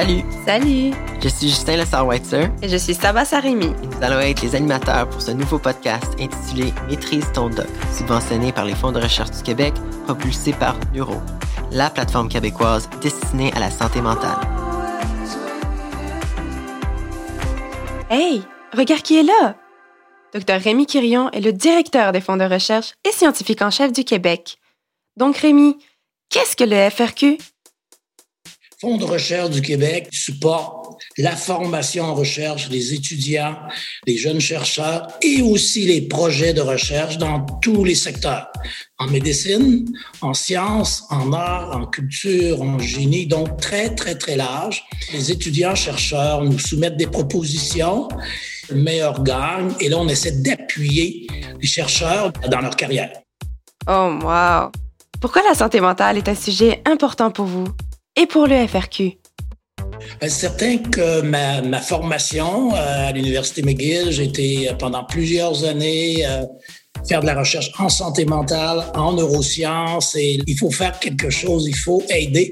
Salut! Salut! Je suis Justin Lessard-Weitzer. Et je suis Saba Sarimi. Et nous allons être les animateurs pour ce nouveau podcast intitulé Maîtrise ton doc, subventionné par les fonds de recherche du Québec, propulsé par Neuro, la plateforme québécoise destinée à la santé mentale. Hey! Regarde qui est là! Dr Rémi Quirion est le directeur des fonds de recherche et scientifique en chef du Québec. Donc Rémi, qu'est-ce que le FRQ? Fonds de recherche du Québec supporte la formation en recherche des étudiants, des jeunes chercheurs et aussi les projets de recherche dans tous les secteurs, en médecine, en sciences, en arts, en culture, en génie, donc très, très, très large. Les étudiants chercheurs nous soumettent des propositions, meilleurs gagnent, et là, on essaie d'appuyer les chercheurs dans leur carrière. Oh, wow! Pourquoi la santé mentale est un sujet important pour vous? Et pour le FRQ? C'est certain que ma, ma formation euh, à l'Université McGill, j'ai été euh, pendant plusieurs années euh, faire de la recherche en santé mentale, en neurosciences, et il faut faire quelque chose, il faut aider,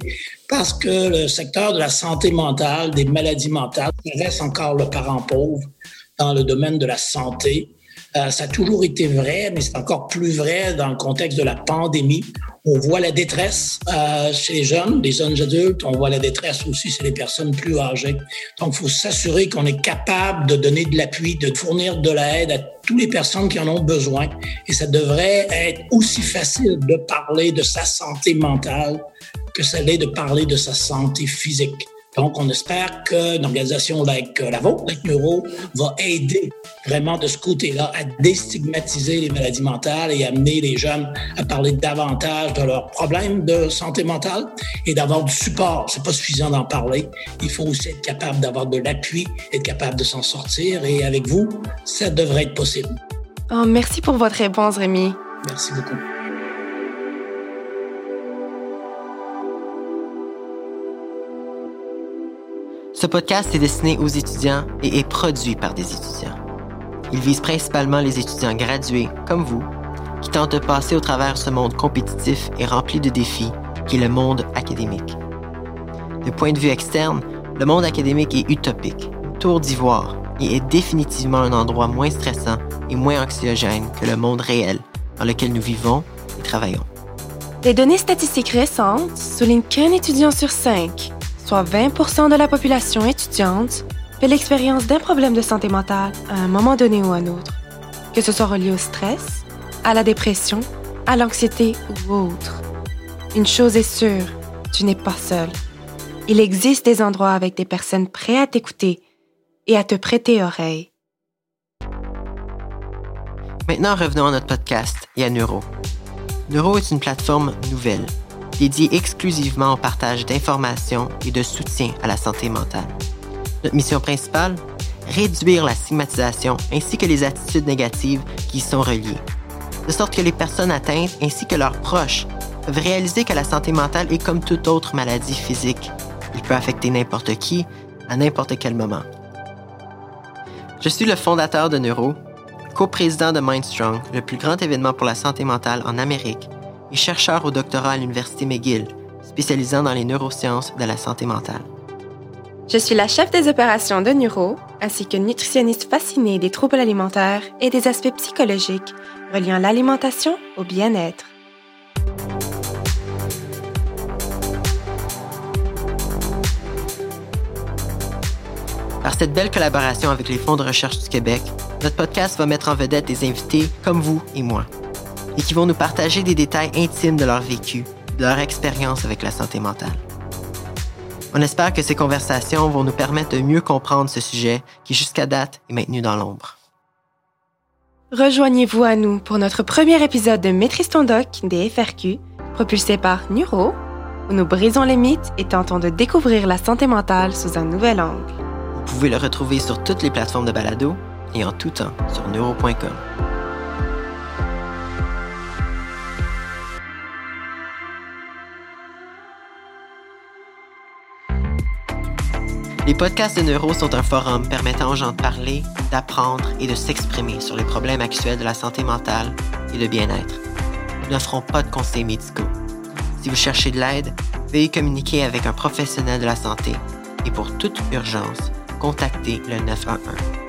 parce que le secteur de la santé mentale, des maladies mentales, reste encore le parent pauvre dans le domaine de la santé. Euh, ça a toujours été vrai, mais c'est encore plus vrai dans le contexte de la pandémie. On voit la détresse euh, chez les jeunes, les jeunes adultes. On voit la détresse aussi chez les personnes plus âgées. Donc, il faut s'assurer qu'on est capable de donner de l'appui, de fournir de l'aide à toutes les personnes qui en ont besoin. Et ça devrait être aussi facile de parler de sa santé mentale que ça l'est de parler de sa santé physique. Donc, on espère qu'une organisation like la vôtre, like Neuro, va aider vraiment de ce côté-là à déstigmatiser les maladies mentales et amener les jeunes à parler davantage de leurs problèmes de santé mentale et d'avoir du support. C'est pas suffisant d'en parler. Il faut aussi être capable d'avoir de l'appui, être capable de s'en sortir. Et avec vous, ça devrait être possible. Oh, merci pour votre réponse, Rémi. Merci beaucoup. Ce podcast est destiné aux étudiants et est produit par des étudiants. Il vise principalement les étudiants gradués, comme vous, qui tentent de passer au travers ce monde compétitif et rempli de défis qui est le monde académique. De point de vue externe, le monde académique est utopique, tour d'ivoire, et est définitivement un endroit moins stressant et moins anxiogène que le monde réel dans lequel nous vivons et travaillons. Les données statistiques récentes soulignent qu'un étudiant sur cinq soit 20% de la population étudiante, fait l'expérience d'un problème de santé mentale à un moment donné ou à un autre, que ce soit relié au stress, à la dépression, à l'anxiété ou autre. Une chose est sûre, tu n'es pas seul. Il existe des endroits avec des personnes prêtes à t'écouter et à te prêter oreille. Maintenant, revenons à notre podcast et à Neuro. Neuro est une plateforme nouvelle dédié exclusivement au partage d'informations et de soutien à la santé mentale. Notre mission principale Réduire la stigmatisation ainsi que les attitudes négatives qui y sont reliées, de sorte que les personnes atteintes ainsi que leurs proches peuvent réaliser que la santé mentale est comme toute autre maladie physique. Il peut affecter n'importe qui, à n'importe quel moment. Je suis le fondateur de Neuro, coprésident de Mindstrong, le plus grand événement pour la santé mentale en Amérique, et chercheur au doctorat à l'Université McGill, spécialisant dans les neurosciences de la santé mentale. Je suis la chef des opérations de Neuro, ainsi que nutritionniste fascinée des troubles alimentaires et des aspects psychologiques reliant l'alimentation au bien-être. Par cette belle collaboration avec les fonds de recherche du Québec, notre podcast va mettre en vedette des invités comme vous et moi et qui vont nous partager des détails intimes de leur vécu, de leur expérience avec la santé mentale. On espère que ces conversations vont nous permettre de mieux comprendre ce sujet qui jusqu'à date est maintenu dans l'ombre. Rejoignez-vous à nous pour notre premier épisode de Maîtrise ton doc des FRQ, propulsé par Neuro, où nous brisons les mythes et tentons de découvrir la santé mentale sous un nouvel angle. Vous pouvez le retrouver sur toutes les plateformes de balado et en tout temps sur neuro.com. Les podcasts de Neuro sont un forum permettant aux gens de parler, d'apprendre et de s'exprimer sur les problèmes actuels de la santé mentale et le bien-être. Nous n'offrons pas de conseils médicaux. Si vous cherchez de l'aide, veuillez communiquer avec un professionnel de la santé et pour toute urgence, contactez le 911.